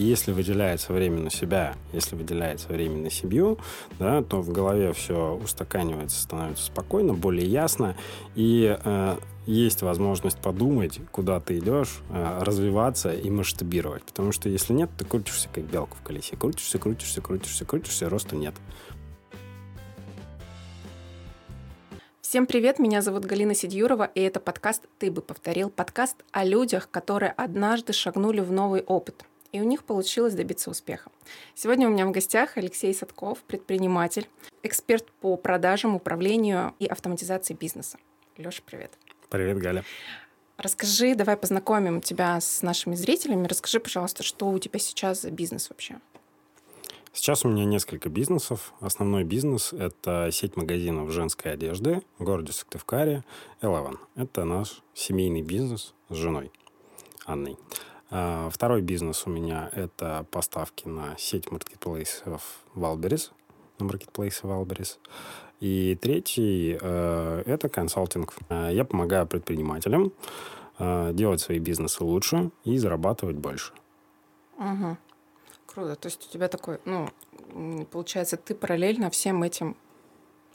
если выделяется время на себя, если выделяется время на семью, да, то в голове все устаканивается, становится спокойно, более ясно, и э, есть возможность подумать, куда ты идешь, э, развиваться и масштабировать. Потому что если нет, ты крутишься как белка в колесе. Крутишься, крутишься, крутишься, крутишься, роста нет. Всем привет, меня зовут Галина Сидюрова, и это подкаст «Ты бы повторил» подкаст о людях, которые однажды шагнули в новый опыт, и у них получилось добиться успеха. Сегодня у меня в гостях Алексей Садков, предприниматель, эксперт по продажам, управлению и автоматизации бизнеса. Леша, привет. Привет, Галя. Расскажи, давай познакомим тебя с нашими зрителями. Расскажи, пожалуйста, что у тебя сейчас за бизнес вообще? Сейчас у меня несколько бизнесов. Основной бизнес – это сеть магазинов женской одежды в городе Сыктывкаре, Eleven. Это наш семейный бизнес с женой Анной. А, второй бизнес у меня – это поставки на сеть маркетплейсов Wildberries, на маркетплейсе Wildberries. И третий э, – это консалтинг. А, я помогаю предпринимателям э, делать свои бизнесы лучше и зарабатывать больше. Угу. Круто. То есть у тебя такой, ну, получается, ты параллельно всем этим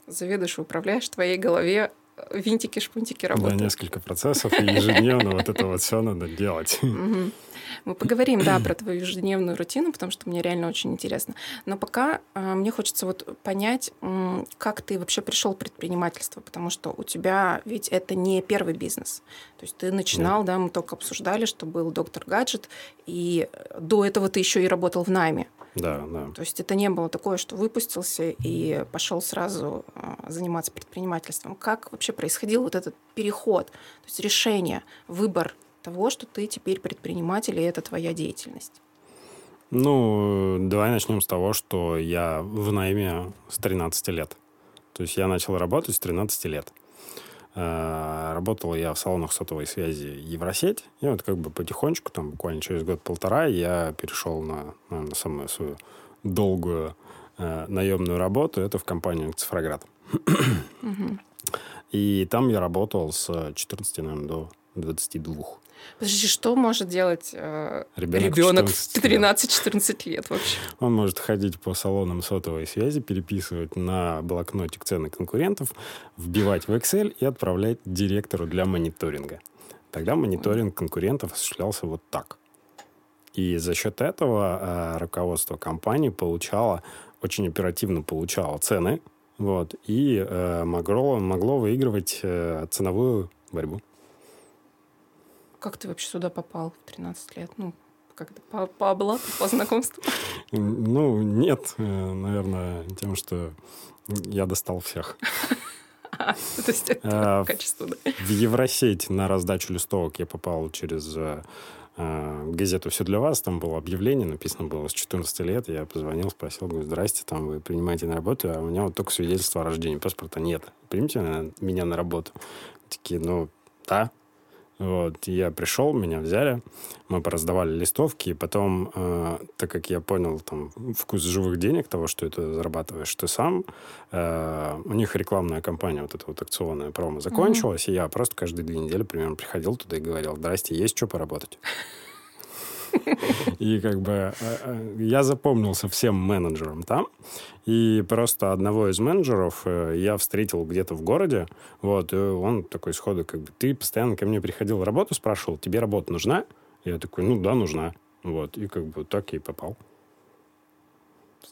заведуешь управляешь в твоей голове винтики-шпунтики работают. Да, несколько процессов, и ежедневно вот это вот все надо делать. Мы поговорим, да, про твою ежедневную рутину, потому что мне реально очень интересно. Но пока э, мне хочется вот понять, э, как ты вообще пришел к предпринимательству, потому что у тебя ведь это не первый бизнес. То есть ты начинал, да, мы только обсуждали, что был доктор гаджет, и до этого ты еще и работал в найме. Да, да. То есть это не было такое, что выпустился и пошел сразу э, заниматься предпринимательством. Как вообще происходил вот этот переход, то есть решение, выбор того, что ты теперь предприниматель, и это твоя деятельность? Ну, давай начнем с того, что я в найме с 13 лет. То есть я начал работать с 13 лет. Э, работал я в салонах сотовой связи Евросеть. И вот как бы потихонечку, там буквально через год-полтора, я перешел на, наверное, самую свою долгую э, наемную работу. Это в компанию «Цифроград». И там я работал с 14, наверное, до 22. Подожди, что может делать э, ребенок, в 13-14 лет вообще? Он может ходить по салонам сотовой связи, переписывать на блокнотик цены конкурентов, вбивать в Excel и отправлять директору для мониторинга. Тогда мониторинг конкурентов осуществлялся вот так. И за счет этого э, руководство компании получало, очень оперативно получало цены, вот, и э, могло, могло выигрывать э, ценовую борьбу. Как ты вообще сюда попал в 13 лет? Ну, как-то по, по облату, по знакомству? Ну, нет, э, наверное, тем, что я достал всех. А, то есть это а, качество, да? В Евросеть на раздачу листовок я попал через э, э, газету «Все для вас». Там было объявление, написано было с 14 лет. Я позвонил, спросил, говорю, здрасте, там вы принимаете на работу, а у меня вот только свидетельство о рождении, паспорта нет. Примите меня на работу? Такие, ну, да, вот, я пришел, меня взяли, мы пораздавали листовки, и потом, э, так как я понял там вкус живых денег, того, что это зарабатываешь ты сам, э, у них рекламная кампания, вот эта вот акционная промо закончилась, mm-hmm. и я просто каждые две недели примерно приходил туда и говорил, здрасте, есть что поработать? И как бы э, э, я запомнился всем менеджерам там. И просто одного из менеджеров э, я встретил где-то в городе. Вот, он такой сходу, как бы, ты постоянно ко мне приходил работу, спрашивал, тебе работа нужна? Я такой, ну да, нужна. Вот, и как бы так и попал.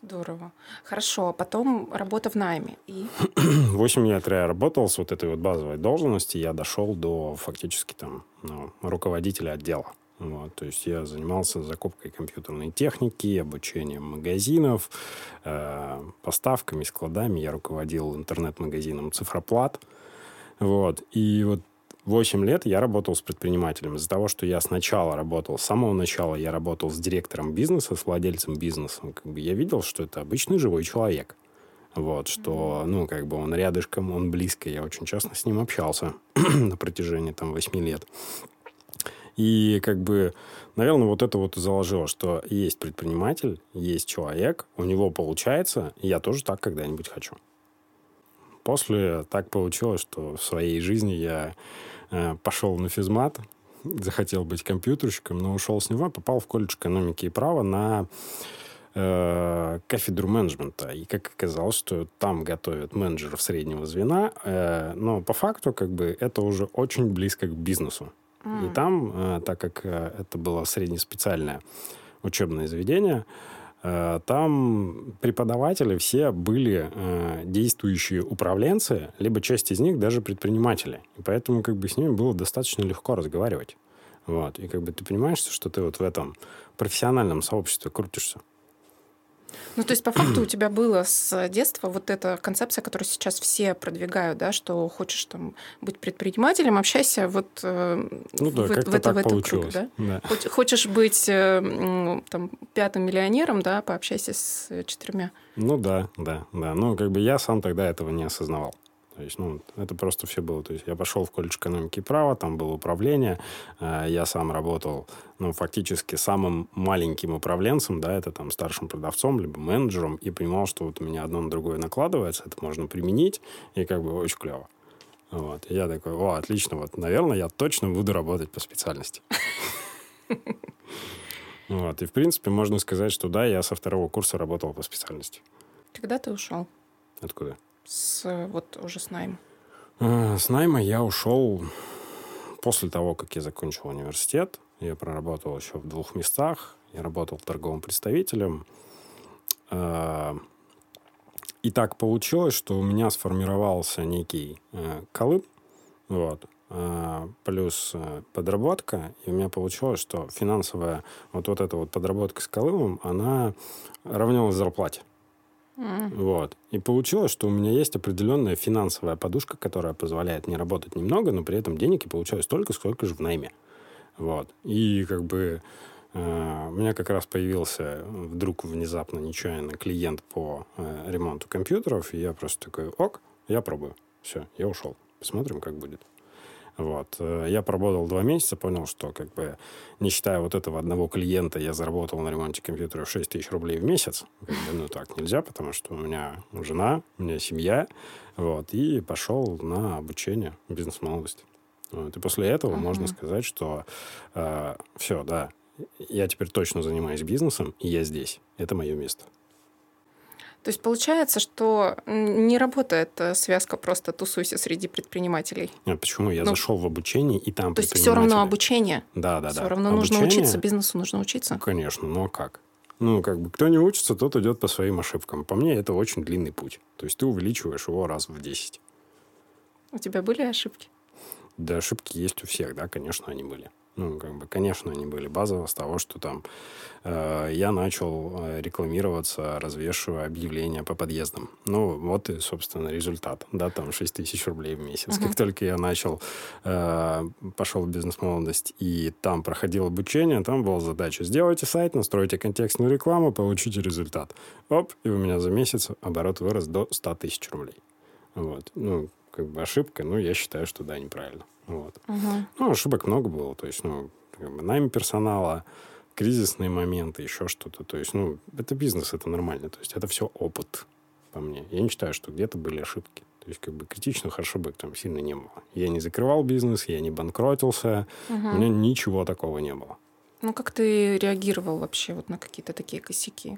Здорово. Хорошо, а потом работа в найме. И... 8 лет я работал с вот этой вот базовой должности, я дошел до фактически там ну, руководителя отдела. Вот, то есть я занимался закупкой компьютерной техники, обучением магазинов, э, поставками, складами. Я руководил интернет-магазином «Цифроплат». Вот. И вот 8 лет я работал с предпринимателем. Из-за того, что я сначала работал, с самого начала я работал с директором бизнеса, с владельцем бизнеса, как бы я видел, что это обычный живой человек. Вот, что, ну, как бы он рядышком, он близко. Я очень часто с ним общался на протяжении, там, 8 лет. И как бы, наверное, вот это вот заложило, что есть предприниматель, есть человек, у него получается, и я тоже так когда-нибудь хочу. После так получилось, что в своей жизни я э, пошел на физмат, захотел быть компьютерщиком, но ушел с него, попал в колледж экономики и права на э, кафедру менеджмента. И как оказалось, что там готовят менеджеров среднего звена, э, но по факту как бы это уже очень близко к бизнесу. Mm. И там, э, так как э, это было среднеспециальное учебное заведение, э, там преподаватели все были действующие управленцы, либо часть из них даже предприниматели. И поэтому как бы с ними было достаточно легко разговаривать. Вот. И как бы ты понимаешь, что ты вот в этом профессиональном сообществе крутишься. Ну, то есть, по факту у тебя было с детства вот эта концепция, которую сейчас все продвигают, да, что хочешь там быть предпринимателем, общайся вот э, ну, да, в, в, это, в этом круге, да? да? Хочешь быть э, там пятым миллионером, да, пообщайся с четырьмя. Ну да, да, да. Ну, как бы я сам тогда этого не осознавал. То есть, ну, это просто все было. То есть, я пошел в колледж экономики и права, там было управление. Э, я сам работал, ну, фактически самым маленьким управленцем, да, это там старшим продавцом, либо менеджером, и понимал, что вот у меня одно на другое накладывается, это можно применить, и как бы очень клево. Вот. И я такой, о, отлично, вот, наверное, я точно буду работать по специальности. Вот. И, в принципе, можно сказать, что да, я со второго курса работал по специальности. Когда ты ушел? Откуда? С вот уже с найма? С найма я ушел после того, как я закончил университет. Я проработал еще в двух местах. Я работал торговым представителем. А, и так получилось, что у меня сформировался некий э, колыб, вот, плюс э, подработка, и у меня получилось, что финансовая вот, вот эта вот подработка с колыбом, она равнялась зарплате. Вот. И получилось, что у меня есть определенная финансовая подушка, которая позволяет мне работать немного, но при этом денег я получаю столько, сколько же в найме. Вот. И как бы э, у меня как раз появился вдруг внезапно нечаянно клиент по э, ремонту компьютеров, и я просто такой, ок, я пробую. Все, я ушел. Посмотрим, как будет. Вот. Э, я поработал два месяца, понял, что как бы не считая вот этого одного клиента, я заработал на ремонте компьютера 6 тысяч рублей в месяц. Как бы, ну, так нельзя, потому что у меня жена, у меня семья. Вот. И пошел на обучение бизнес-молодости. Вот. И после этого uh-huh. можно сказать, что э, все, да, я теперь точно занимаюсь бизнесом, и я здесь. Это мое место. То есть получается, что не работает э, связка просто тусуйся среди предпринимателей. А почему? Я ну, зашел в обучение, и там То есть все равно обучение? Да, да, все да. Все равно обучение... нужно учиться, бизнесу нужно учиться? Конечно, но как? Ну, как бы, кто не учится, тот идет по своим ошибкам. По мне, это очень длинный путь. То есть ты увеличиваешь его раз в 10. У тебя были ошибки? Да, ошибки есть у всех, да, конечно, они были. Ну, как бы, конечно, они были базово с того, что там э, я начал э, рекламироваться, развешивая объявления по подъездам. Ну, вот и, собственно, результат. Да, там 6 тысяч рублей в месяц. Uh-huh. Как только я начал, э, пошел в бизнес-молодость, и там проходил обучение, там была задача сделайте сайт, настройте контекстную рекламу, получите результат. Оп, и у меня за месяц оборот вырос до 100 тысяч рублей. Вот. Ну, как бы ошибка, но я считаю, что да, неправильно. Вот. Угу. Ну, ошибок много было. То есть, ну, как бы найм персонала, кризисные моменты, еще что-то. То есть, ну, это бизнес, это нормально. То есть, это все опыт по мне. Я не считаю, что где-то были ошибки. То есть, как бы критичных ошибок там сильно не было. Я не закрывал бизнес, я не банкротился. Угу. У меня ничего такого не было. Ну, как ты реагировал вообще вот на какие-то такие косяки?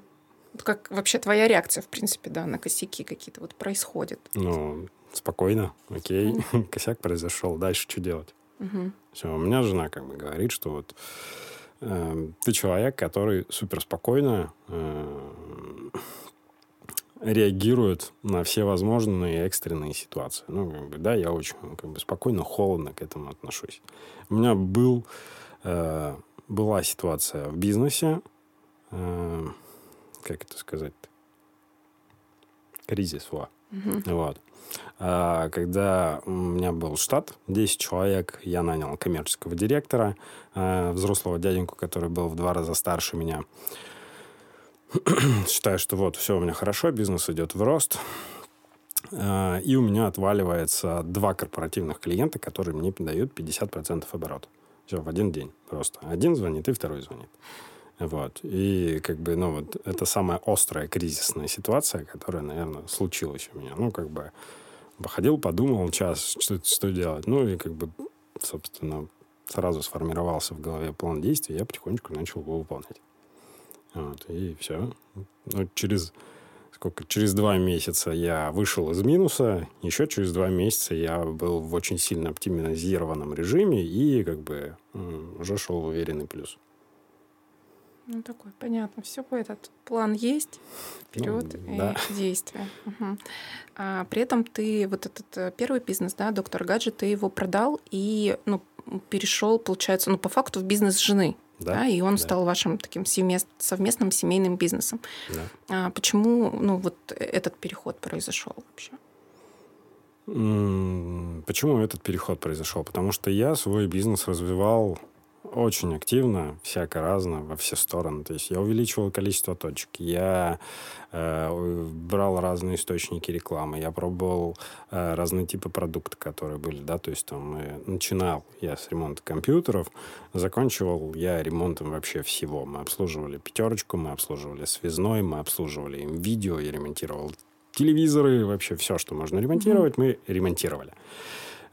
Как вообще твоя реакция, в принципе, да, на косяки какие-то вот происходят? Ну, спокойно, окей, косяк произошел, дальше что делать? Все, у меня жена как бы говорит, что вот э, ты человек, который супер спокойно э, реагирует на все возможные экстренные ситуации. Ну, как бы, да, я очень как бы, спокойно, холодно к этому отношусь. У меня был, э, была ситуация в бизнесе, э, как это сказать кризис, во. Угу. Вот. А, когда у меня был штат, 10 человек, я нанял коммерческого директора, а, взрослого дяденьку, который был в два раза старше меня. Считаю, что вот, все у меня хорошо, бизнес идет в рост. А, и у меня отваливается два корпоративных клиента, которые мне дают 50% оборота. Все, в один день просто. Один звонит, и второй звонит. Вот. И как бы, ну, вот это самая острая кризисная ситуация, которая, наверное, случилась у меня. Ну, как бы походил, подумал час, что, что делать. Ну, и как бы, собственно, сразу сформировался в голове план действий, я потихонечку начал его выполнять. Вот, и все. Ну, через сколько? Через два месяца я вышел из минуса, еще через два месяца я был в очень сильно оптимизированном режиме и как бы уже шел в уверенный плюс. Ну, такой, понятно. Все, этот план есть, вперед ну, и да. действия. Угу. А, при этом ты вот этот э, первый бизнес, да, доктор гаджет, ты его продал и ну, перешел, получается, ну, по факту в бизнес жены. Да, да, и он да. стал вашим таким совместным семейным бизнесом. Да. А почему ну, вот этот переход произошел вообще? Почему этот переход произошел? Потому что я свой бизнес развивал очень активно, всяко разно, во все стороны. То есть я увеличивал количество точек, я э, брал разные источники рекламы, я пробовал э, разные типы продуктов, которые были, да, то есть там э, начинал я с ремонта компьютеров, заканчивал я ремонтом вообще всего. Мы обслуживали пятерочку, мы обслуживали связной, мы обслуживали им видео, я ремонтировал телевизоры, вообще все, что можно ремонтировать, мы ремонтировали.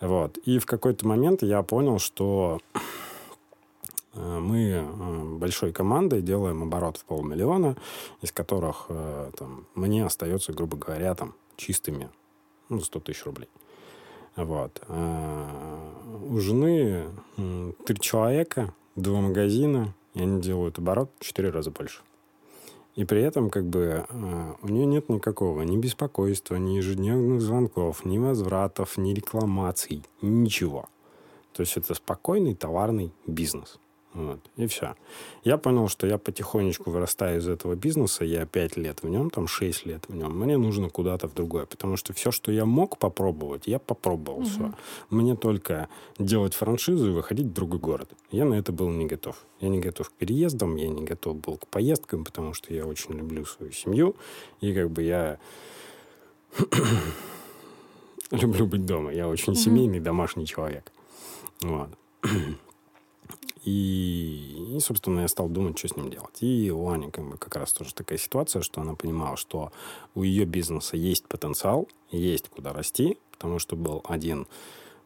Вот. И в какой-то момент я понял, что мы э, большой командой делаем оборот в полмиллиона, из которых э, там, мне остается, грубо говоря, там, чистыми ну, 100 тысяч рублей. Вот. у жены три человека, два магазина, и они делают оборот в четыре раза больше. И при этом как бы у нее нет никакого ни беспокойства, ни ежедневных звонков, ни возвратов, ни рекламаций, ничего. То есть это спокойный товарный бизнес. Вот, и все. Я понял, что я потихонечку вырастаю из этого бизнеса, я 5 лет в нем, там 6 лет в нем. Мне нужно куда-то в другое, потому что все, что я мог попробовать, я попробовал угу. все. Мне только делать франшизу и выходить в другой город. Я на это был не готов. Я не готов к переездам, я не готов был к поездкам, потому что я очень люблю свою семью. И как бы я люблю быть дома. Я очень угу. семейный, домашний человек. Вот. И, и, собственно, я стал думать, что с ним делать. И у Ани как, бы, как раз тоже такая ситуация, что она понимала, что у ее бизнеса есть потенциал, есть куда расти, потому что был один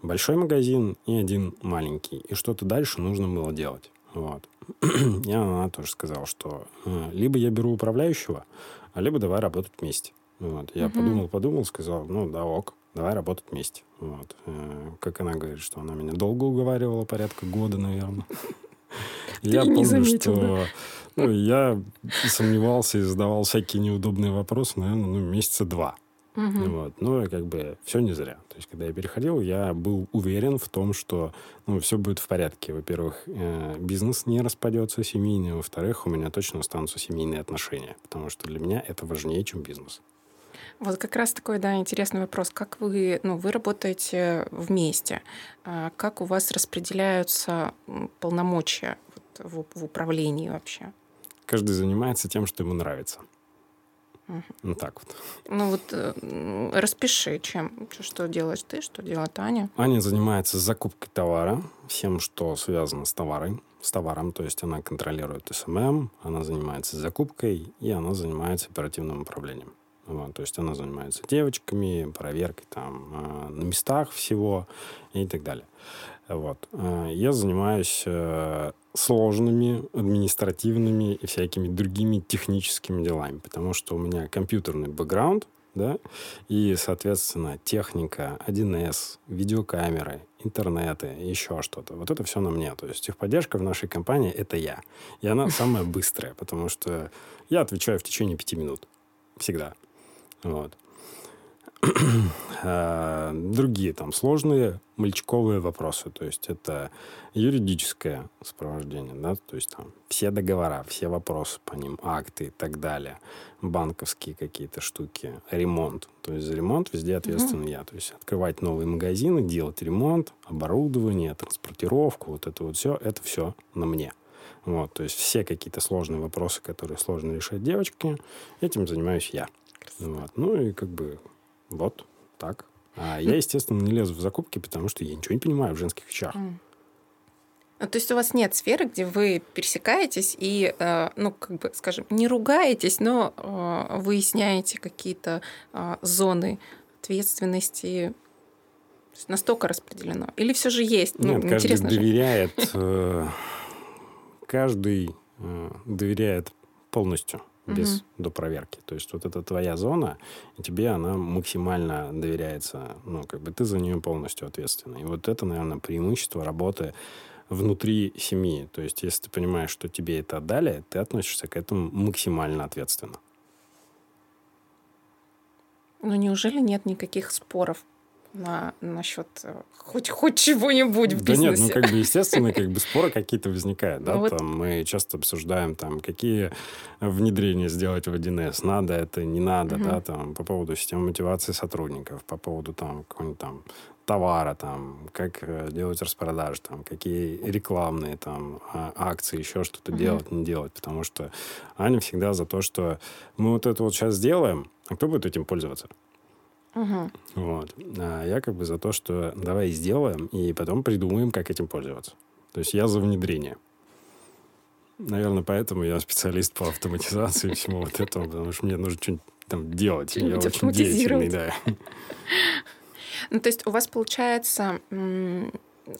большой магазин и один маленький. И что-то дальше нужно было делать. Вот. И она тоже сказала, что э, либо я беру управляющего, а либо давай работать вместе. Вот. Я угу. подумал, подумал, сказал, ну да, ок давай работать вместе. Вот. Э, как она говорит, что она меня долго уговаривала, порядка года, наверное. Я помню, что ну, я сомневался и задавал всякие неудобные вопросы, наверное, ну, месяца два. Угу. Вот. Ну, как бы все не зря. То есть, когда я переходил, я был уверен в том, что ну, все будет в порядке. Во-первых, э, бизнес не распадется семейный. Во-вторых, у меня точно останутся семейные отношения. Потому что для меня это важнее, чем бизнес. Вот как раз такой, да, интересный вопрос. Как вы, ну, вы работаете вместе? А как у вас распределяются полномочия вот в, в управлении вообще? Каждый занимается тем, что ему нравится. Угу. Ну так вот. Ну вот э, распиши, чем, что делаешь ты, что делает Аня. Аня занимается закупкой товара, всем, что связано с товаром, с товаром, то есть она контролирует SMM, она занимается закупкой и она занимается оперативным управлением. Вот, то есть она занимается девочками, проверкой там э, на местах всего и так далее. Вот. Э, я занимаюсь э, сложными административными и всякими другими техническими делами, потому что у меня компьютерный бэкграунд, да, и, соответственно, техника, 1С, видеокамеры, интернеты, еще что-то. Вот это все на мне. То есть техподдержка в нашей компании — это я. И она самая быстрая, потому что я отвечаю в течение пяти минут. Всегда. Вот. А, другие там сложные мальчиковые вопросы. То есть это юридическое сопровождение, да, то есть там все договора, все вопросы по ним, акты и так далее, банковские какие-то штуки, ремонт. То есть за ремонт везде ответственный mm-hmm. я. То есть открывать новые магазины, делать ремонт, оборудование, транспортировку, вот это вот все, это все на мне. Вот, то есть все какие-то сложные вопросы, которые сложно решать девочки, этим занимаюсь я. Вот. Ну и как бы вот так. А я, естественно, не лезу в закупки, потому что я ничего не понимаю в женских вещах. Mm. Ну, то есть у вас нет сферы, где вы пересекаетесь и, э, ну, как бы, скажем, не ругаетесь, но э, выясняете какие-то э, зоны ответственности. настолько распределено? Или все же есть? Ну, Нет, каждый доверяет, э, каждый доверяет полностью без угу. допроверки. То есть вот это твоя зона, и тебе она максимально доверяется. Ну, как бы ты за нее полностью ответственный. И вот это, наверное, преимущество работы внутри семьи. То есть если ты понимаешь, что тебе это отдали, ты относишься к этому максимально ответственно. Но неужели нет никаких споров на, насчет э, хоть, хоть чего-нибудь в бизнесе. Да нет, ну как бы естественно, как бы споры какие-то возникают, да, ну, там вот... мы часто обсуждаем там, какие внедрения сделать в 1С, надо это, не надо, угу. да, там, по поводу системы мотивации сотрудников, по поводу там какого-нибудь там товара, там, как э, делать распродажи, там, какие рекламные там а, акции, еще что-то uh делать, не делать, потому что Аня всегда за то, что мы вот это вот сейчас сделаем, а кто будет этим пользоваться? Угу. Вот. А я как бы за то, что давай сделаем, и потом придумаем, как этим пользоваться. То есть я за внедрение. Наверное, поэтому я специалист по автоматизации и всему вот этому, потому что мне нужно что-нибудь там делать. Я очень деятельный, да. Ну, то есть у вас получается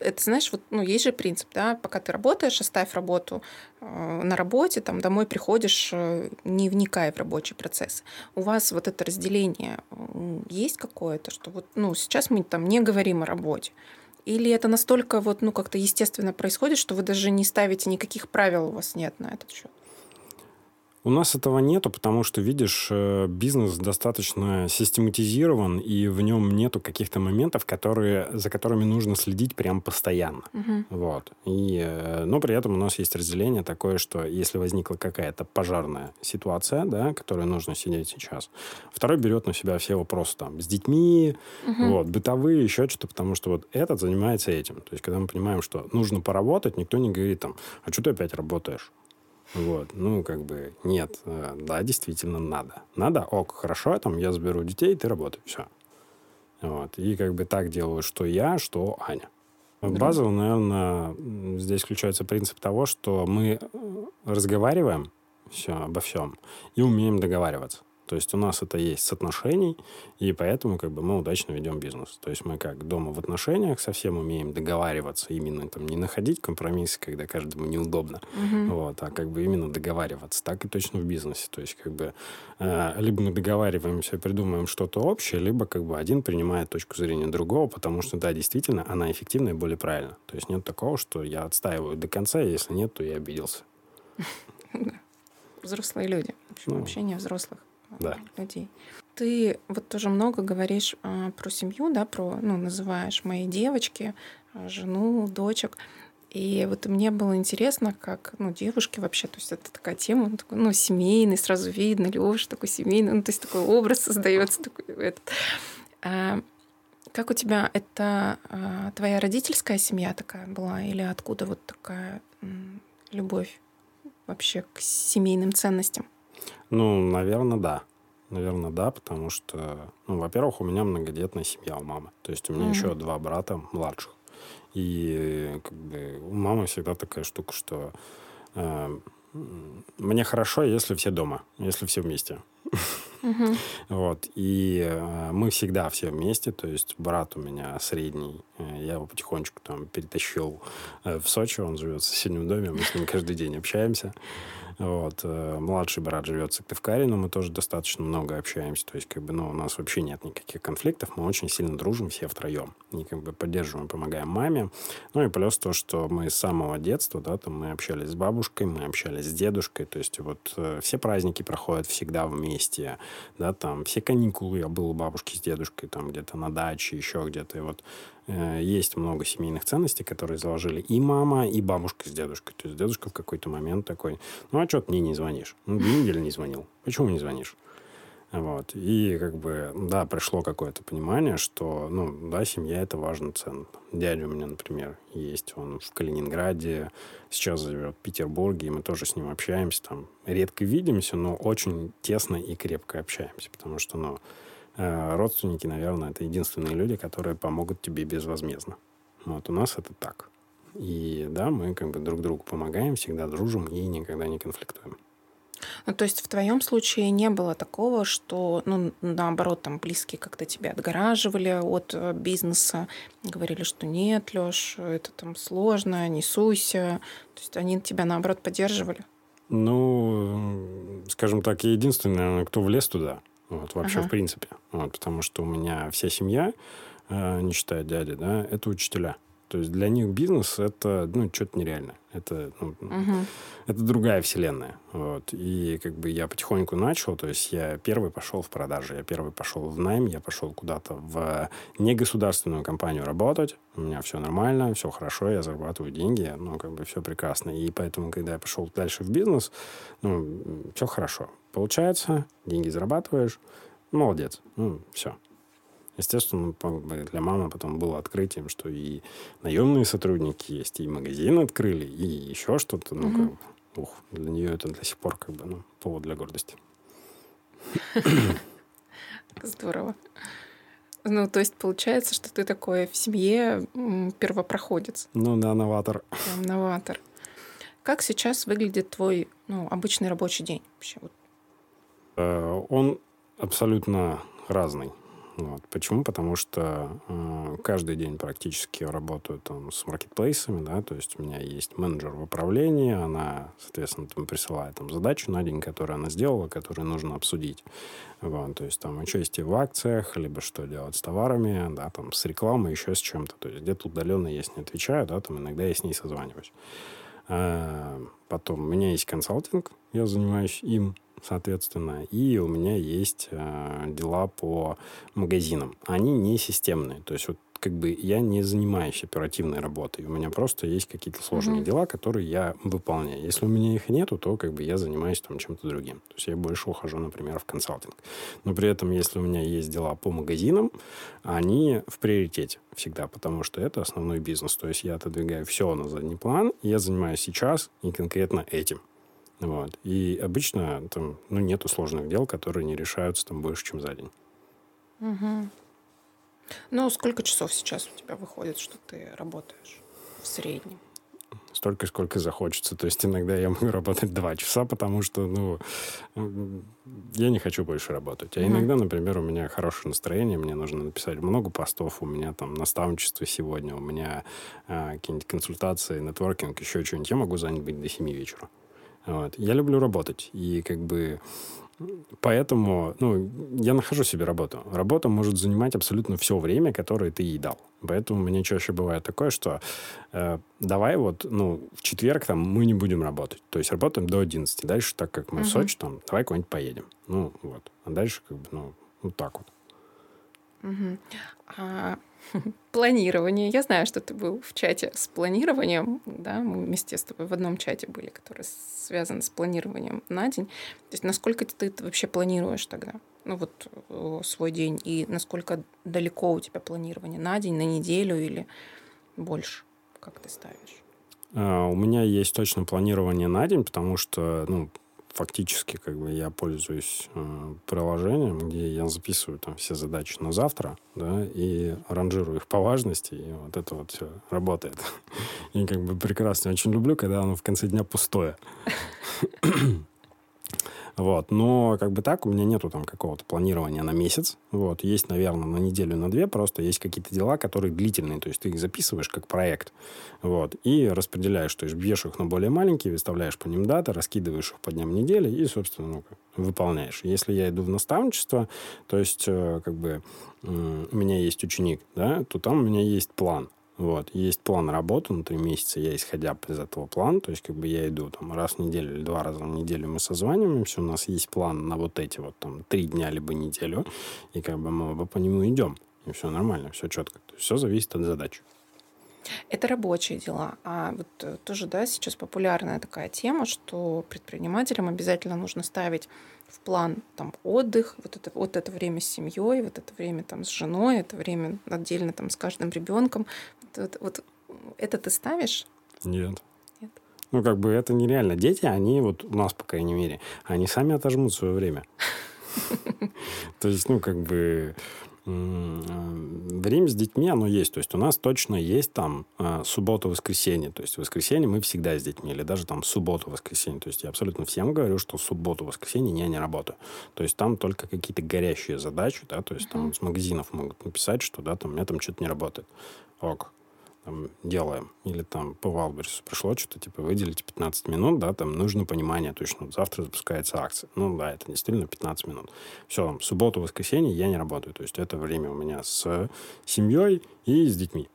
это, знаешь, вот, ну, есть же принцип, да, пока ты работаешь, оставь работу э, на работе, там, домой приходишь, э, не вникая в рабочий процесс. У вас вот это разделение есть какое-то, что вот, ну, сейчас мы там не говорим о работе, или это настолько вот, ну, как-то естественно происходит, что вы даже не ставите никаких правил у вас нет на этот счет? У нас этого нету, потому что, видишь, э, бизнес достаточно систематизирован, и в нем нету каких-то моментов, которые, за которыми нужно следить прям постоянно. Угу. Вот. И, э, но при этом у нас есть разделение такое, что если возникла какая-то пожарная ситуация, да, которой нужно сидеть сейчас, второй берет на себя все вопросы там с детьми, угу. вот, бытовые, еще что-то, потому что вот этот занимается этим. То есть, когда мы понимаем, что нужно поработать, никто не говорит там, а что ты опять работаешь? Вот, ну, как бы, нет, э, да, действительно надо. Надо, ок, хорошо, там, я заберу детей, ты работай, все. Вот, и как бы так делаю, что я, что Аня. Базово, наверное, здесь включается принцип того, что мы э, разговариваем все, обо всем и умеем договариваться. То есть у нас это есть с отношений, и поэтому как бы мы удачно ведем бизнес. То есть мы как дома в отношениях совсем умеем договариваться, именно там не находить компромиссы, когда каждому неудобно, угу. вот, а как бы именно договариваться. Так и точно в бизнесе. То есть как бы э, либо мы договариваемся, придумаем что-то общее, либо как бы один принимает точку зрения другого, потому что да, действительно, она эффективна и более правильна. То есть нет такого, что я отстаиваю до конца, если нет, то я обиделся. Взрослые люди. Ну, общение взрослых да. людей. Ты вот тоже много говоришь а, про семью, да, про, ну, называешь мои девочки, а, жену, дочек. И вот мне было интересно, как, ну, девушки вообще, то есть это такая тема, ну, такой, ну, семейный, сразу видно, Лёша такой семейный, ну, то есть такой образ создается такой этот. А, как у тебя это а, твоя родительская семья такая была, или откуда вот такая м, любовь вообще к семейным ценностям? Ну, наверное, да. Наверное, да, потому что, ну, во-первых, у меня многодетная семья у мамы. То есть у меня mm-hmm. еще два брата младших. И как бы у мамы всегда такая штука, что э, мне хорошо, если все дома, если все вместе. Uh-huh. Вот. И э, мы всегда все вместе. То есть брат у меня средний. Э, я его потихонечку там перетащил э, в Сочи. Он живет в соседнем доме. Мы с ним каждый день общаемся. Вот. Э, младший брат живет в Сыктывкаре, но мы тоже достаточно много общаемся. То есть, как бы, ну, у нас вообще нет никаких конфликтов. Мы очень сильно дружим все втроем. И как бы поддерживаем, помогаем маме. Ну и плюс то, что мы с самого детства, да, там мы общались с бабушкой, мы общались с дедушкой. То есть, вот э, все праздники проходят всегда вместе. Да, там все каникулы я был у бабушки с дедушкой, там где-то на даче, еще где-то. И вот есть много семейных ценностей, которые заложили и мама, и бабушка с дедушкой. То есть дедушка в какой-то момент такой, ну, а что ты мне не звонишь? Ну, две не звонил. Почему не звонишь? Вот. И как бы, да, пришло какое-то понимание, что, ну, да, семья это важно, ценно. Дядя у меня, например, есть, он в Калининграде, сейчас живет в Петербурге, и мы тоже с ним общаемся, там, редко видимся, но очень тесно и крепко общаемся, потому что, ну, Э, родственники, наверное, это единственные люди, которые помогут тебе безвозмездно. Вот у нас это так. И да, мы как бы друг другу помогаем, всегда дружим и никогда не конфликтуем. Ну, то есть в твоем случае не было такого, что, ну, наоборот, там близкие как-то тебя отгораживали от э, бизнеса, говорили, что нет, Лёш, это там сложно, не суйся. То есть они тебя, наоборот, поддерживали? Ну, скажем так, я единственный, кто влез туда. Вот, вообще, ага. в принципе. Вот, потому что у меня вся семья, э, не считая дяди, да, это учителя. То есть для них бизнес это ну, что-то нереальное. Это, ну, угу. это другая вселенная. Вот. И как бы я потихоньку начал, то есть я первый пошел в продажи, я первый пошел в найм, я пошел куда-то в негосударственную компанию работать. У меня все нормально, все хорошо, я зарабатываю деньги, ну, как бы все прекрасно. И поэтому, когда я пошел дальше в бизнес, ну, все хорошо. Получается, деньги зарабатываешь, молодец. Ну, все. Естественно, для мамы потом было открытием, что и наемные сотрудники есть, и магазин открыли, и еще что-то. Ну, как бы, ух, для нее это до сих пор как бы ну, повод для гордости. Здорово. Ну, то есть получается, что ты такой в семье первопроходец. Ну да, новатор. Прям новатор. Как сейчас выглядит твой ну, обычный рабочий день вообще? Э, он абсолютно разный. Вот. Почему? Потому что э, каждый день практически работаю там с маркетплейсами, да, то есть у меня есть менеджер в управлении, она, соответственно, там присылает там задачу на день, которую она сделала, которую нужно обсудить. Вот, то есть там участие в акциях, либо что делать с товарами, да, там с рекламой, еще с чем-то. То есть где-то удаленно я с ней отвечаю, да, там иногда я с ней созваниваюсь. А, потом у меня есть консалтинг, я занимаюсь им, соответственно, и у меня есть э, дела по магазинам. Они не системные, то есть вот как бы я не занимаюсь оперативной работой. У меня просто есть какие-то сложные mm-hmm. дела, которые я выполняю. Если у меня их нету, то как бы я занимаюсь там чем-то другим. То есть я больше ухожу, например, в консалтинг. Но при этом, если у меня есть дела по магазинам, они в приоритете всегда, потому что это основной бизнес. То есть я отодвигаю все на задний план, я занимаюсь сейчас и конкретно этим. Вот. И обычно там ну, нету сложных дел, которые не решаются там больше, чем за день. Угу. Ну, сколько часов сейчас у тебя выходит, что ты работаешь в среднем? Столько, сколько захочется. То есть иногда я могу работать два часа, потому что, ну, я не хочу больше работать. А mm-hmm. иногда, например, у меня хорошее настроение, мне нужно написать много постов, у меня там наставничество сегодня, у меня э, какие-нибудь консультации, нетворкинг, еще что-нибудь. Я могу занять быть до 7 вечера. Вот. Я люблю работать. И как бы Поэтому, ну, я нахожу себе работу. Работа может занимать абсолютно все время, которое ты ей дал. Поэтому мне чаще бывает такое, что э, давай вот, ну, в четверг там мы не будем работать. То есть работаем до 11. Дальше, так как мы угу. в Сочи, там, давай куда-нибудь поедем. Ну, вот. А дальше, как бы, ну, вот так вот. Угу. А планирование. Я знаю, что ты был в чате с планированием, да, мы вместе с тобой в одном чате были, который связан с планированием на день. То есть насколько ты вообще планируешь тогда? Ну вот э, свой день и насколько далеко у тебя планирование на день, на неделю или больше? Как ты ставишь? Uh, у меня есть точно планирование на день, потому что, ну, фактически как бы я пользуюсь э, приложением, где я записываю там все задачи на завтра, да, и ранжирую их по важности, и вот это вот все работает. И как бы прекрасно очень люблю, когда оно в конце дня пустое. Вот. Но как бы так у меня нету там какого-то планирования на месяц. Вот. Есть, наверное, на неделю, на две. Просто есть какие-то дела, которые длительные. То есть ты их записываешь как проект. Вот. И распределяешь. То есть бьешь их на более маленькие, выставляешь по ним даты, раскидываешь их по дням недели и, собственно, ну, выполняешь. Если я иду в наставничество, то есть э, как бы у меня есть ученик, да, то там у меня есть план. Вот. Есть план работы на три месяца, я исходя из этого плана, то есть как бы я иду там раз в неделю или два раза в неделю мы созваниваемся, у нас есть план на вот эти вот там три дня либо неделю, и как бы мы оба по нему идем. И все нормально, все четко. То есть все зависит от задачи. Это рабочие дела. А вот э, тоже, да, сейчас популярная такая тема, что предпринимателям обязательно нужно ставить в план там отдых, вот это, вот это время с семьей, вот это время там с женой, это время отдельно там с каждым ребенком. Вот, вот это ты ставишь? Нет. Нет. Ну, как бы это нереально. Дети, они вот у нас, по крайней мере, они сами отожмут свое время. То есть, ну, как бы время с детьми, оно есть. То есть у нас точно есть там э, суббота-воскресенье. То есть воскресенье мы всегда с детьми. Или даже там субботу-воскресенье. То есть я абсолютно всем говорю, что субботу-воскресенье я не работаю. То есть там только какие-то горящие задачи, да, то есть там с магазинов могут написать, что да, там у меня там что-то не работает. Ок там, делаем. Или там по Валберсу пришло что-то, типа, выделите 15 минут, да, там нужно понимание точно. Вот завтра запускается акция. Ну, да, это действительно 15 минут. Все, там, субботу, воскресенье я не работаю. То есть это время у меня с семьей и с детьми.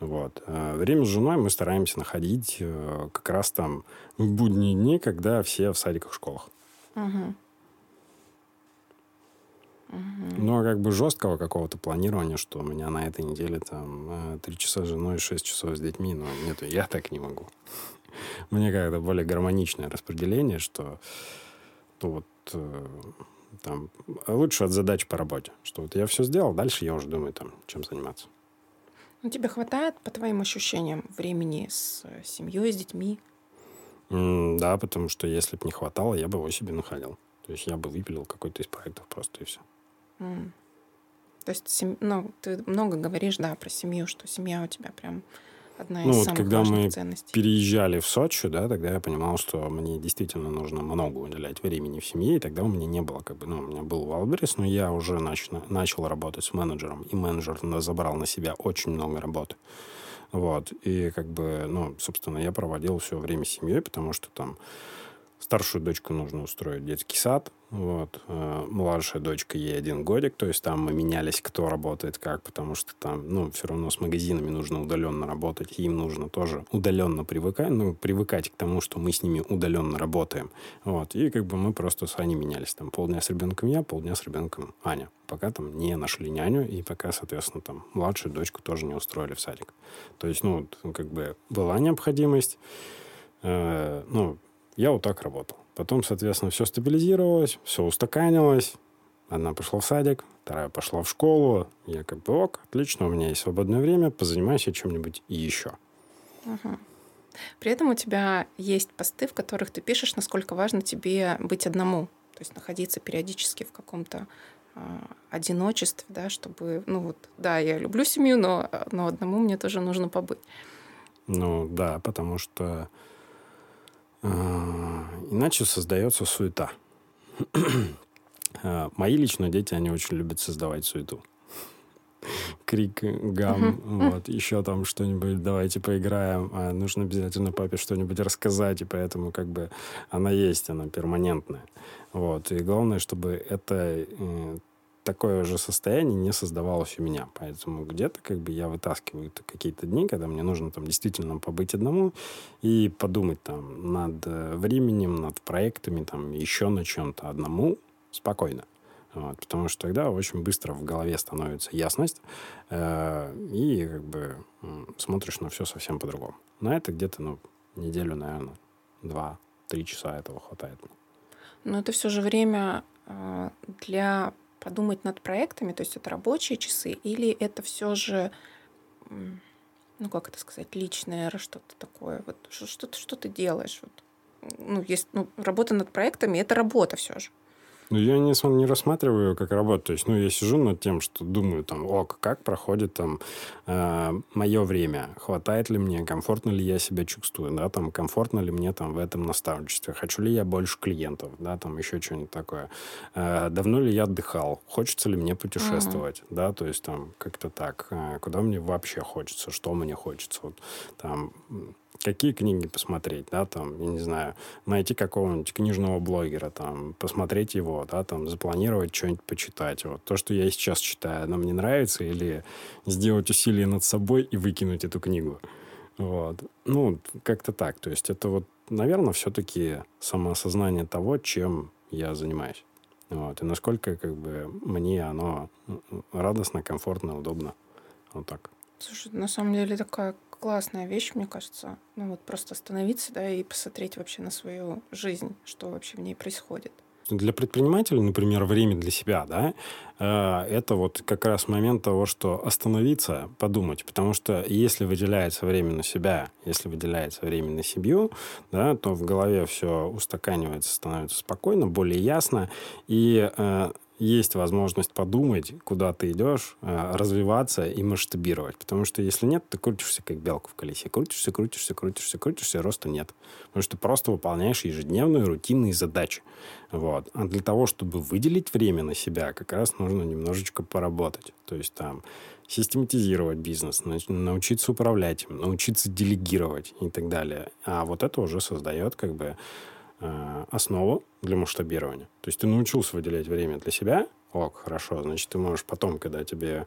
Вот. А время с женой мы стараемся находить э, как раз там в будние дни, когда все в садиках, школах. Угу. Но как бы жесткого какого-то планирования, что у меня на этой неделе там э, три часа с женой, шесть часов с детьми, ну, нету, я так не могу. Мне как-то более гармоничное распределение, что ну, вот э, там лучше от задач по работе, что вот я все сделал, дальше я уже думаю там, чем заниматься. Ну, тебе хватает, по твоим ощущениям, времени с семьей, с детьми? Мм, да, потому что если бы не хватало, я бы его себе находил. То есть я бы выпилил какой-то из проектов просто и все. То есть, ну, ты много говоришь, да, про семью, что семья у тебя прям одна из ну, вот самых когда важных мы ценностей. переезжали в Сочи, да, тогда я понимал, что мне действительно нужно много уделять времени в семье, и тогда у меня не было, как бы, ну, у меня был Wildberries, но я уже начал, начал работать с менеджером, и менеджер забрал на себя очень много работы. Вот, и как бы, ну, собственно, я проводил все время с семьей, потому что там Старшую дочку нужно устроить детский сад. Вот. Э, младшая дочка, ей один годик. То есть там мы менялись, кто работает как, потому что там, ну, все равно с магазинами нужно удаленно работать. Им нужно тоже удаленно привыкать, ну, привыкать к тому, что мы с ними удаленно работаем. Вот. И как бы мы просто с Аней менялись. Там полдня с ребенком я, полдня с ребенком Аня. Пока там не нашли няню, и пока, соответственно, там младшую дочку тоже не устроили в садик. То есть, ну, как бы была необходимость, э, ну, я вот так работал. Потом, соответственно, все стабилизировалось, все устаканилось. Одна пошла в садик, вторая пошла в школу. Я как бы, ок, отлично, у меня есть свободное время, позанимаюсь чем-нибудь еще. Угу. При этом у тебя есть посты, в которых ты пишешь, насколько важно тебе быть одному. То есть находиться периодически в каком-то э, одиночестве, да, чтобы, ну вот, да, я люблю семью, но, но одному мне тоже нужно побыть. Ну да, потому что иначе создается суета. А, мои лично дети, они очень любят создавать суету. Крик, гам, вот, еще там что-нибудь, давайте поиграем, а нужно обязательно папе что-нибудь рассказать, и поэтому как бы она есть, она перманентная. Вот, и главное, чтобы это э, такое же состояние не создавалось у меня. Поэтому где-то как бы я вытаскиваю какие-то дни, когда мне нужно там действительно побыть одному и подумать там над э, временем, над проектами, там еще на чем-то одному спокойно. Вот, потому что тогда очень быстро в голове становится ясность, э, и как бы смотришь на все совсем по-другому. На это где-то, ну, неделю, наверное, два-три часа этого хватает. Но это все же время э, для подумать над проектами, то есть это рабочие часы, или это все же, ну как это сказать, личное что-то такое, вот что, ты что ты делаешь, вот, ну есть, ну работа над проектами, это работа все же. Ну, я не, не рассматриваю как работу. То есть, ну, я сижу над тем, что думаю, там, о, как проходит там э, мое время, хватает ли мне, комфортно ли я себя чувствую, да, там, комфортно ли мне там в этом наставничестве, хочу ли я больше клиентов, да, там, еще что-нибудь такое. Э, давно ли я отдыхал, хочется ли мне путешествовать, mm-hmm. да, то есть, там, как-то так, э, куда мне вообще хочется, что мне хочется, вот, там, какие книги посмотреть, да, там, я не знаю, найти какого-нибудь книжного блогера, там, посмотреть его, да, там, запланировать что-нибудь почитать. Вот то, что я сейчас читаю, оно мне нравится, или сделать усилие над собой и выкинуть эту книгу. Вот. Ну, как-то так. То есть это вот, наверное, все-таки самоосознание того, чем я занимаюсь. Вот. И насколько как бы мне оно радостно, комфортно, удобно. Вот так. Слушай, на самом деле такая классная вещь, мне кажется. Ну вот просто остановиться, да, и посмотреть вообще на свою жизнь, что вообще в ней происходит. Для предпринимателя, например, время для себя, да, э, это вот как раз момент того, что остановиться, подумать. Потому что если выделяется время на себя, если выделяется время на семью, да, то в голове все устаканивается, становится спокойно, более ясно. И э, есть возможность подумать, куда ты идешь, э, развиваться и масштабировать. Потому что если нет, ты крутишься как белка в колесе. Крутишься, крутишься, крутишься, крутишься, роста нет. Потому что ты просто выполняешь ежедневные рутинные задачи. Вот. А для того, чтобы выделить время на себя, как раз нужно немножечко поработать. То есть там систематизировать бизнес, научиться управлять им, научиться делегировать и так далее. А вот это уже создает как бы основу для масштабирования. То есть ты научился выделять время для себя, ок, хорошо, значит, ты можешь потом, когда тебе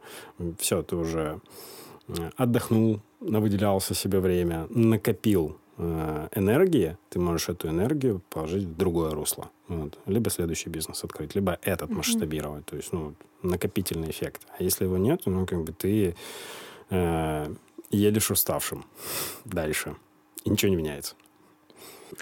все, ты уже э, отдохнул, выделялся себе время, накопил э, энергии, ты можешь эту энергию положить в другое русло. Вот. Либо следующий бизнес открыть, либо этот mm-hmm. масштабировать. То есть, ну, накопительный эффект. А если его нет, ну, как бы ты э, едешь уставшим дальше. И ничего не меняется.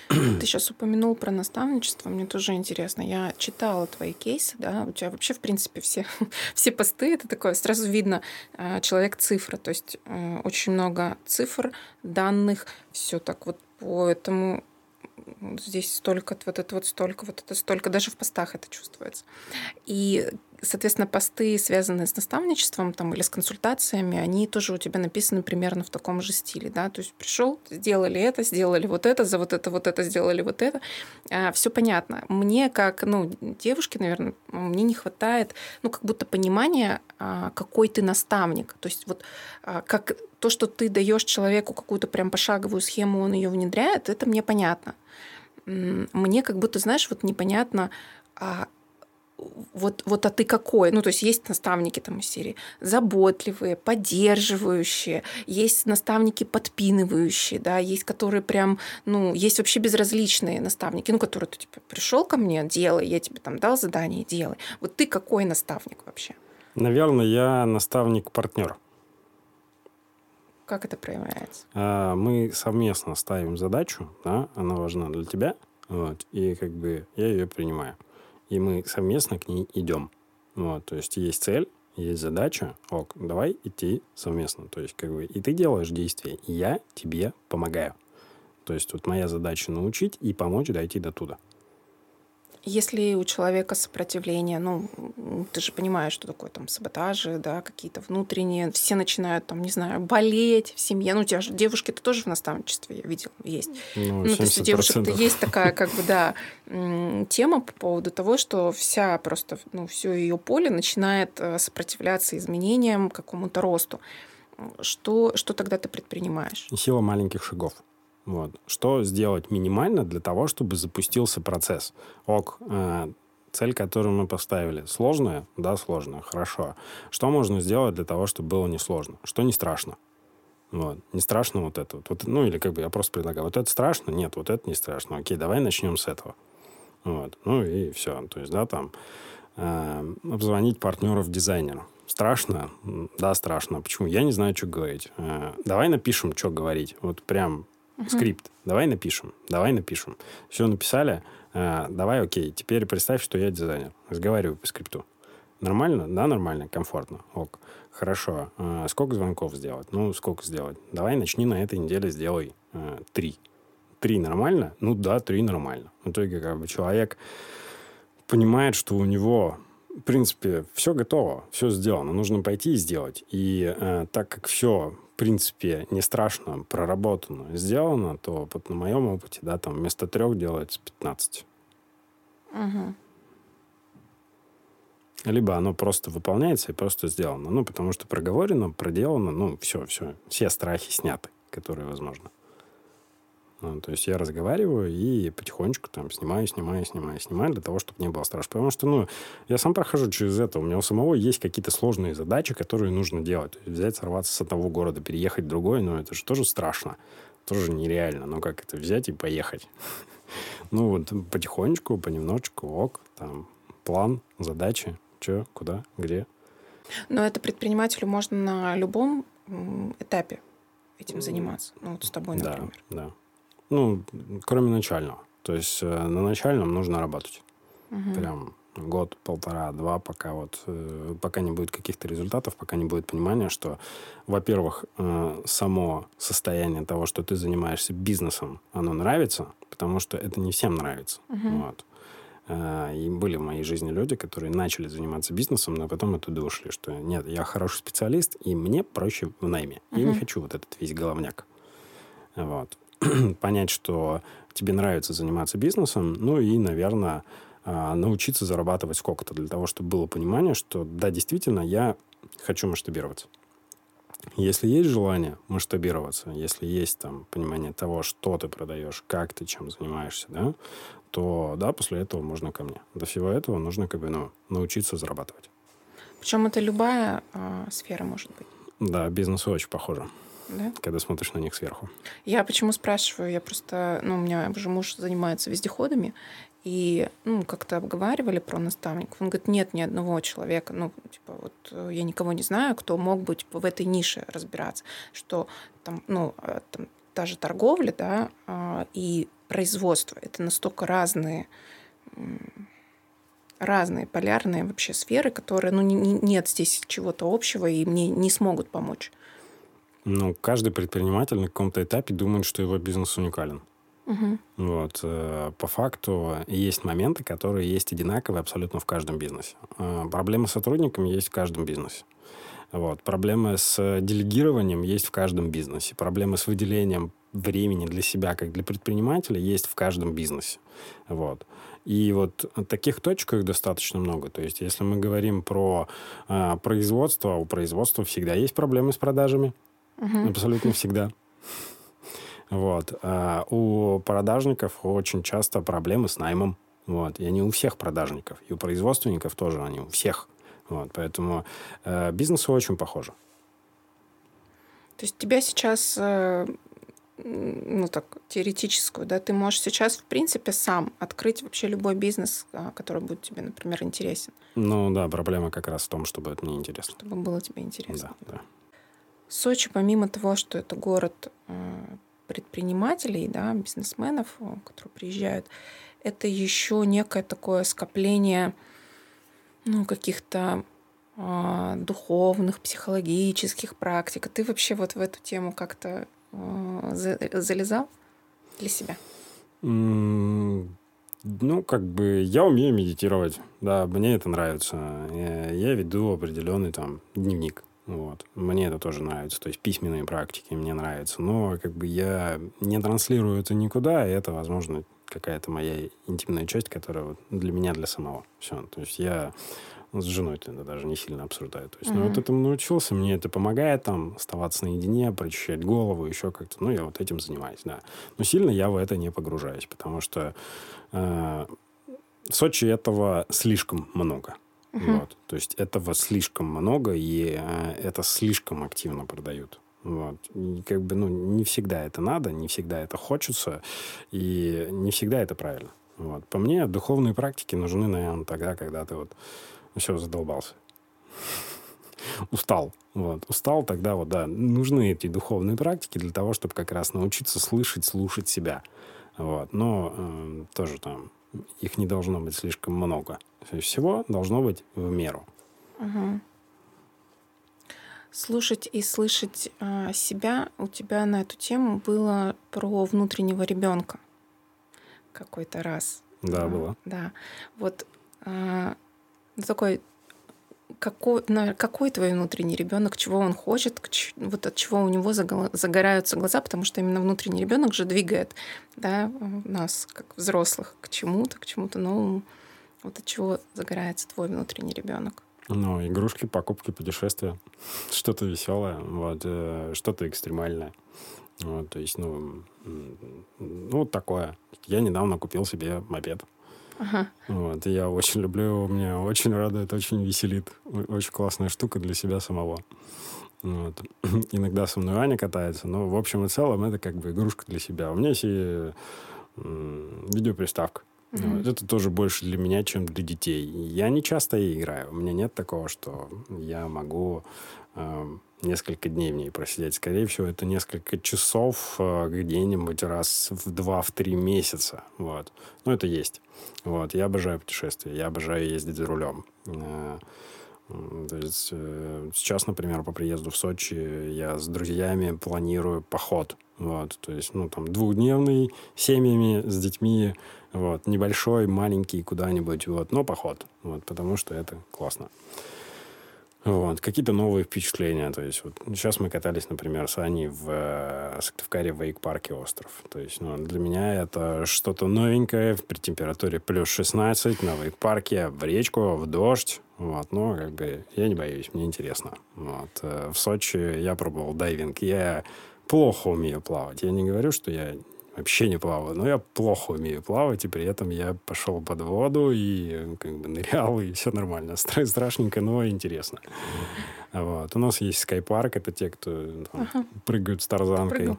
Ты сейчас упомянул про наставничество, мне тоже интересно. Я читала твои кейсы, да, у тебя вообще, в принципе, все, все посты, это такое, сразу видно, э, человек-цифра, то есть э, очень много цифр, данных, все так вот по этому здесь столько, вот это вот столько, вот это столько, даже в постах это чувствуется. И Соответственно, посты, связанные с наставничеством там, или с консультациями, они тоже у тебя написаны примерно в таком же стиле. Да? То есть пришел, сделали это, сделали вот это, за вот это, вот это сделали вот это. А, все понятно. Мне, как ну, девушке, наверное, мне не хватает ну, как будто понимания, а, какой ты наставник. То есть вот а, как то, что ты даешь человеку какую-то прям пошаговую схему, он ее внедряет, это мне понятно. Мне как будто, знаешь, вот непонятно, а вот, вот а ты какой? Ну, то есть есть наставники там из серии заботливые, поддерживающие, есть наставники подпинывающие, да, есть которые прям, ну, есть вообще безразличные наставники, ну, которые ты, типа, пришел ко мне, делай, я тебе там дал задание, делай. Вот ты какой наставник вообще? Наверное, я наставник-партнер. Как это проявляется? А, мы совместно ставим задачу, да, она важна для тебя, вот, и как бы я ее принимаю и мы совместно к ней идем. Вот, то есть есть цель, есть задача, ок, давай идти совместно. То есть как бы и ты делаешь действия, и я тебе помогаю. То есть вот моя задача научить и помочь дойти до туда. Если у человека сопротивление, ну, ты же понимаешь, что такое там саботажи, да, какие-то внутренние, все начинают там, не знаю, болеть в семье. Ну, у тебя же девушки-то тоже в наставничестве, я видел, есть. Ну, ну то есть у девушек-то есть такая, как бы, да, тема по поводу того, что вся просто, ну, все ее поле начинает э, сопротивляться изменениям, какому-то росту. Что, что тогда ты предпринимаешь? Сила маленьких шагов. Вот. Что сделать минимально для того, чтобы запустился процесс? Ок, э, цель, которую мы поставили, сложная? Да, сложная, хорошо. Что можно сделать для того, чтобы было несложно? Что не страшно? Вот. Не страшно вот это вот. вот. Ну, или как бы я просто предлагаю, вот это страшно? Нет, вот это не страшно. Окей, давай начнем с этого. Вот. Ну и все. То есть, да, там э, обзвонить партнеров дизайнера. Страшно? Да, страшно. Почему? Я не знаю, что говорить. Э, давай напишем, что говорить. Вот прям uh-huh. скрипт. Давай напишем, давай напишем. Все написали, э, давай, окей. Теперь представь, что я дизайнер. Разговариваю по скрипту. Нормально? Да, нормально, комфортно. Ок. Хорошо. Э, сколько звонков сделать? Ну, сколько сделать? Давай начни на этой неделе, сделай э, три. Три нормально? Ну да, три нормально. В итоге как бы человек понимает, что у него в принципе, все готово, все сделано. Нужно пойти и сделать. И э, так как все в принципе, не страшно, проработано, сделано, то вот на моем опыте, да, там вместо трех делается 15. Угу. Либо оно просто выполняется и просто сделано. Ну, потому что проговорено, проделано, ну, все, все, все страхи сняты, которые возможны. Ну, то есть я разговариваю и потихонечку там снимаю, снимаю, снимаю, снимаю для того, чтобы не было страшно. Потому что, ну, я сам прохожу через это. У меня у самого есть какие-то сложные задачи, которые нужно делать. Взять, сорваться с одного города, переехать в другой, ну, это же тоже страшно. Тоже нереально. Ну, как это взять и поехать? Ну, вот потихонечку, понемножечку, ок, там, план, задачи, что, куда, где. Но это предпринимателю можно на любом этапе этим заниматься. Ну, вот с тобой, например. Да, да. Ну, кроме начального. То есть э, на начальном нужно работать. Угу. Прям год, полтора, два, пока вот э, пока не будет каких-то результатов, пока не будет понимания, что, во-первых, э, само состояние того, что ты занимаешься бизнесом, оно нравится, потому что это не всем нравится. Угу. Вот. И были в моей жизни люди, которые начали заниматься бизнесом, но потом оттуда ушли, что нет, я хороший специалист, и мне проще в найме. Uh-huh. Я не хочу вот этот весь головняк. Вот. Понять, что тебе нравится заниматься бизнесом, ну и, наверное, э, научиться зарабатывать сколько-то для того, чтобы было понимание, что да, действительно, я хочу масштабироваться. Если есть желание масштабироваться, если есть там понимание того, что ты продаешь, как ты чем занимаешься, да, то да, после этого можно ко мне. До всего этого нужно как бы ну, научиться зарабатывать. Причем это любая э, сфера может быть. Да, бизнесу очень похоже. Да? Когда смотришь на них сверху. Я почему спрашиваю? Я просто, ну, у меня уже муж занимается вездеходами, и, ну, как-то обговаривали про наставников. Он говорит, нет ни одного человека, ну, типа, вот э, я никого не знаю, кто мог быть в этой нише разбираться, что там, ну, а, там, та же торговля, да, а, и производство — это настолько разные разные полярные вообще сферы, которые, ну, не, нет здесь чего-то общего, и мне не смогут помочь. Ну, каждый предприниматель на каком-то этапе думает, что его бизнес уникален. Угу. Вот. Э, по факту есть моменты, которые есть одинаковые абсолютно в каждом бизнесе. Э, проблемы с сотрудниками есть в каждом бизнесе. Вот. Проблемы с делегированием есть в каждом бизнесе. Проблемы с выделением времени для себя, как для предпринимателя, есть в каждом бизнесе. Вот. И вот таких точек их достаточно много. То есть, если мы говорим про э, производство, у производства всегда есть проблемы с продажами. Угу. Абсолютно всегда. Вот. А у продажников очень часто проблемы с наймом. Вот. И они у всех продажников. И у производственников тоже они у всех. Вот. Поэтому э, бизнесы очень похожи. То есть тебя сейчас, э, ну так, теоретическую, да, ты можешь сейчас, в принципе, сам открыть вообще любой бизнес, э, который будет тебе, например, интересен. Ну да, проблема как раз в том, чтобы это мне интересно. Чтобы было тебе интересно. Да, да. Сочи, помимо того, что это город э, предпринимателей, да, бизнесменов, которые приезжают, это еще некое такое скопление ну, каких-то э, духовных, психологических практик. Ты вообще вот в эту тему как-то э, залезал для себя? Ну, как бы я умею медитировать, да, мне это нравится. Я, я веду определенный там дневник. Вот. Мне это тоже нравится. То есть письменные практики мне нравятся. Но как бы я не транслирую это никуда, и это, возможно, какая-то моя интимная часть, которая вот для меня, для самого. Все. То есть я с женой это даже не сильно обсуждаю. То есть, mm-hmm. ну, вот этому научился, мне это помогает там оставаться наедине, прочищать голову, еще как-то. Ну, я вот этим занимаюсь, да. Но сильно я в это не погружаюсь, потому что э, в Сочи этого слишком много. Угу. Вот. То есть этого слишком много, и э, это слишком активно продают. Вот. И как бы, ну, не всегда это надо, не всегда это хочется, и не всегда это правильно. Вот. По мне, духовные практики нужны, наверное, тогда, когда ты вот все задолбался. Устал. Вот. Устал, тогда вот, да, нужны эти духовные практики для того, чтобы как раз научиться слышать, слушать себя. Вот. Но э, тоже там их не должно быть слишком много. Всего должно быть в меру. Угу. Слушать и слышать э, себя у тебя на эту тему было про внутреннего ребенка какой-то раз. Да, было. Да. Вот э, такой какой, какой твой внутренний ребенок, чего он хочет, вот от чего у него загораются глаза, потому что именно внутренний ребенок же двигает да, нас, как взрослых, к чему-то, к чему-то новому. Вот от чего загорается твой внутренний ребенок? Ну, игрушки, покупки, путешествия, что-то веселое, вот, э, что-то экстремальное. Вот, то есть, ну, ну, вот такое. Я недавно купил себе мопед. Ага. Вот, и я очень люблю его, меня очень радует, очень веселит. Очень классная штука для себя самого. Вот. Иногда со мной Аня катается, но в общем и целом это как бы игрушка для себя. У меня есть и видеоприставка. Mm-hmm. Вот. Это тоже больше для меня, чем для детей. Я не часто и играю. У меня нет такого, что я могу э, несколько дней в ней просидеть. Скорее всего, это несколько часов э, где-нибудь раз в два, в три месяца. Вот. Но это есть. Вот. Я обожаю путешествия. Я обожаю ездить за рулем. Э, То есть э, сейчас, например, по приезду в Сочи я с друзьями планирую поход. Вот, то есть, ну, там, двухдневный, семьями, с детьми, вот, небольшой, маленький, куда-нибудь, вот, но поход, вот, потому что это классно. Вот. Какие-то новые впечатления. То есть, вот сейчас мы катались, например, с Аней в э, Сыктывкаре в Вейк-парке остров. То есть, ну, для меня это что-то новенькое при температуре плюс 16 на Вейк-парке, в речку, в дождь. Вот, но как бы я не боюсь, мне интересно. Вот. Э, в Сочи я пробовал дайвинг. Я плохо умею плавать. Я не говорю, что я вообще не плаваю, но я плохо умею плавать, и при этом я пошел под воду и как бы нырял, и все нормально. Страшненько, но интересно. Вот. У нас есть скайпарк, это те, кто там, ага. прыгают с тарзанкой. Прыгал.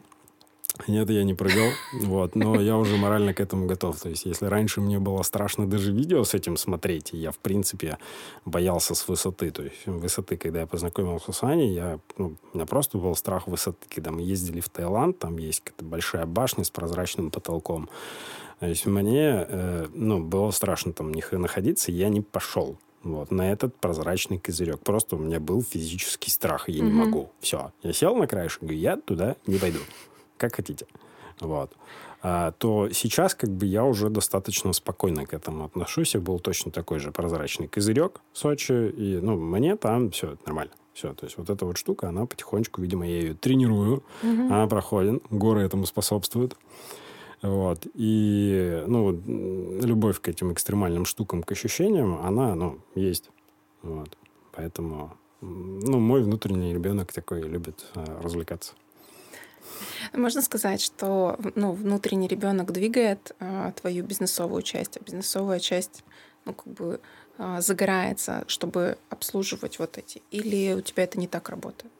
Нет, я не прыгал, вот, но я уже морально к этому готов. То есть, если раньше мне было страшно даже видео с этим смотреть, я, в принципе, боялся с высоты. То есть, высоты, когда я познакомился с Аней, я, ну, у меня просто был страх высоты. Когда мы ездили в Таиланд, там есть какая-то большая башня с прозрачным потолком. То есть, мне, э, ну, было страшно там них находиться, я не пошел. Вот, на этот прозрачный козырек. Просто у меня был физический страх, и я mm-hmm. не могу. Все. Я сел на краешек, говорю, я туда не пойду как хотите. Вот. А, то сейчас как бы я уже достаточно спокойно к этому отношусь. Я был точно такой же прозрачный козырек в Сочи. И, ну, мне там все нормально. Все, то есть вот эта вот штука, она потихонечку, видимо, я ее тренирую, угу. она проходит, горы этому способствуют. Вот. И, ну, любовь к этим экстремальным штукам, к ощущениям, она, ну, есть. Вот. Поэтому, ну, мой внутренний ребенок такой любит э, развлекаться. Можно сказать, что ну, внутренний ребенок двигает а, твою бизнесовую часть, а бизнесовая часть ну, как бы а, загорается, чтобы обслуживать вот эти. Или у тебя это не так работает?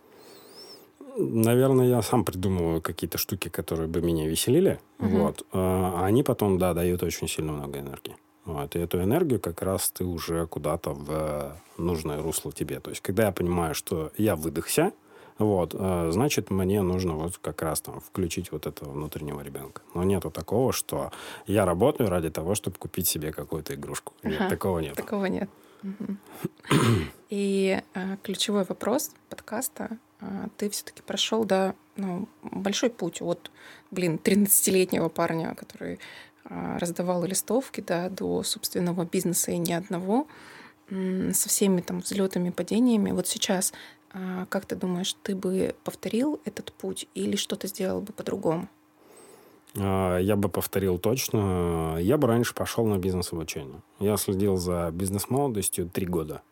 Наверное, я сам придумываю какие-то штуки, которые бы меня веселили. Угу. Вот. А они потом, да, дают очень сильно много энергии. Вот. И эту энергию как раз ты уже куда-то в нужное русло тебе. То есть, когда я понимаю, что я выдохся, вот, э, значит, мне нужно вот как раз там включить вот этого внутреннего ребенка. Но нету такого, что я работаю ради того, чтобы купить себе какую-то игрушку. Нет, ага, такого нет. Такого нет. И а, ключевой вопрос подкаста. А, ты все-таки прошел, да, ну, большой путь от, блин, 13-летнего парня, который а, раздавал листовки, да, до собственного бизнеса и ни одного, со всеми там взлетами, падениями. Вот сейчас как ты думаешь, ты бы повторил этот путь или что-то сделал бы по-другому? А, я бы повторил точно. Я бы раньше пошел на бизнес-обучение. Я следил за бизнес-молодостью три года.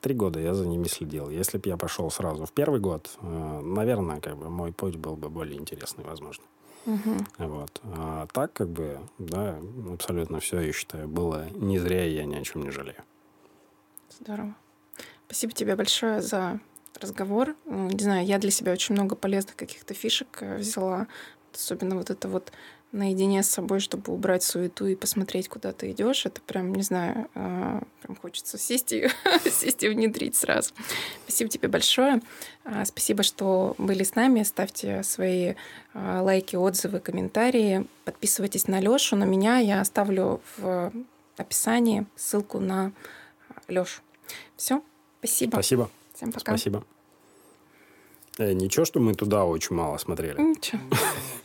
Три года я за ними следил. Если бы я пошел сразу в первый год, э, наверное, как бы мой путь был бы более интересный, возможно. Угу. Вот. А так, как бы, да, абсолютно все, я считаю, было не зря, и я ни о чем не жалею. Здорово. Спасибо тебе большое за разговор. Не знаю, я для себя очень много полезных каких-то фишек э, взяла. Особенно вот это вот наедине с собой, чтобы убрать суету и посмотреть, куда ты идешь. Это прям, не знаю, э, прям хочется сесть и, сесть и внедрить сразу. Спасибо тебе большое. А, спасибо, что были с нами. Ставьте свои э, лайки, отзывы, комментарии. Подписывайтесь на Лешу, на меня. Я оставлю в описании ссылку на Лешу. Все, спасибо. Спасибо. Всем пока. Спасибо. Э, ничего, что мы туда очень мало смотрели. Ничего.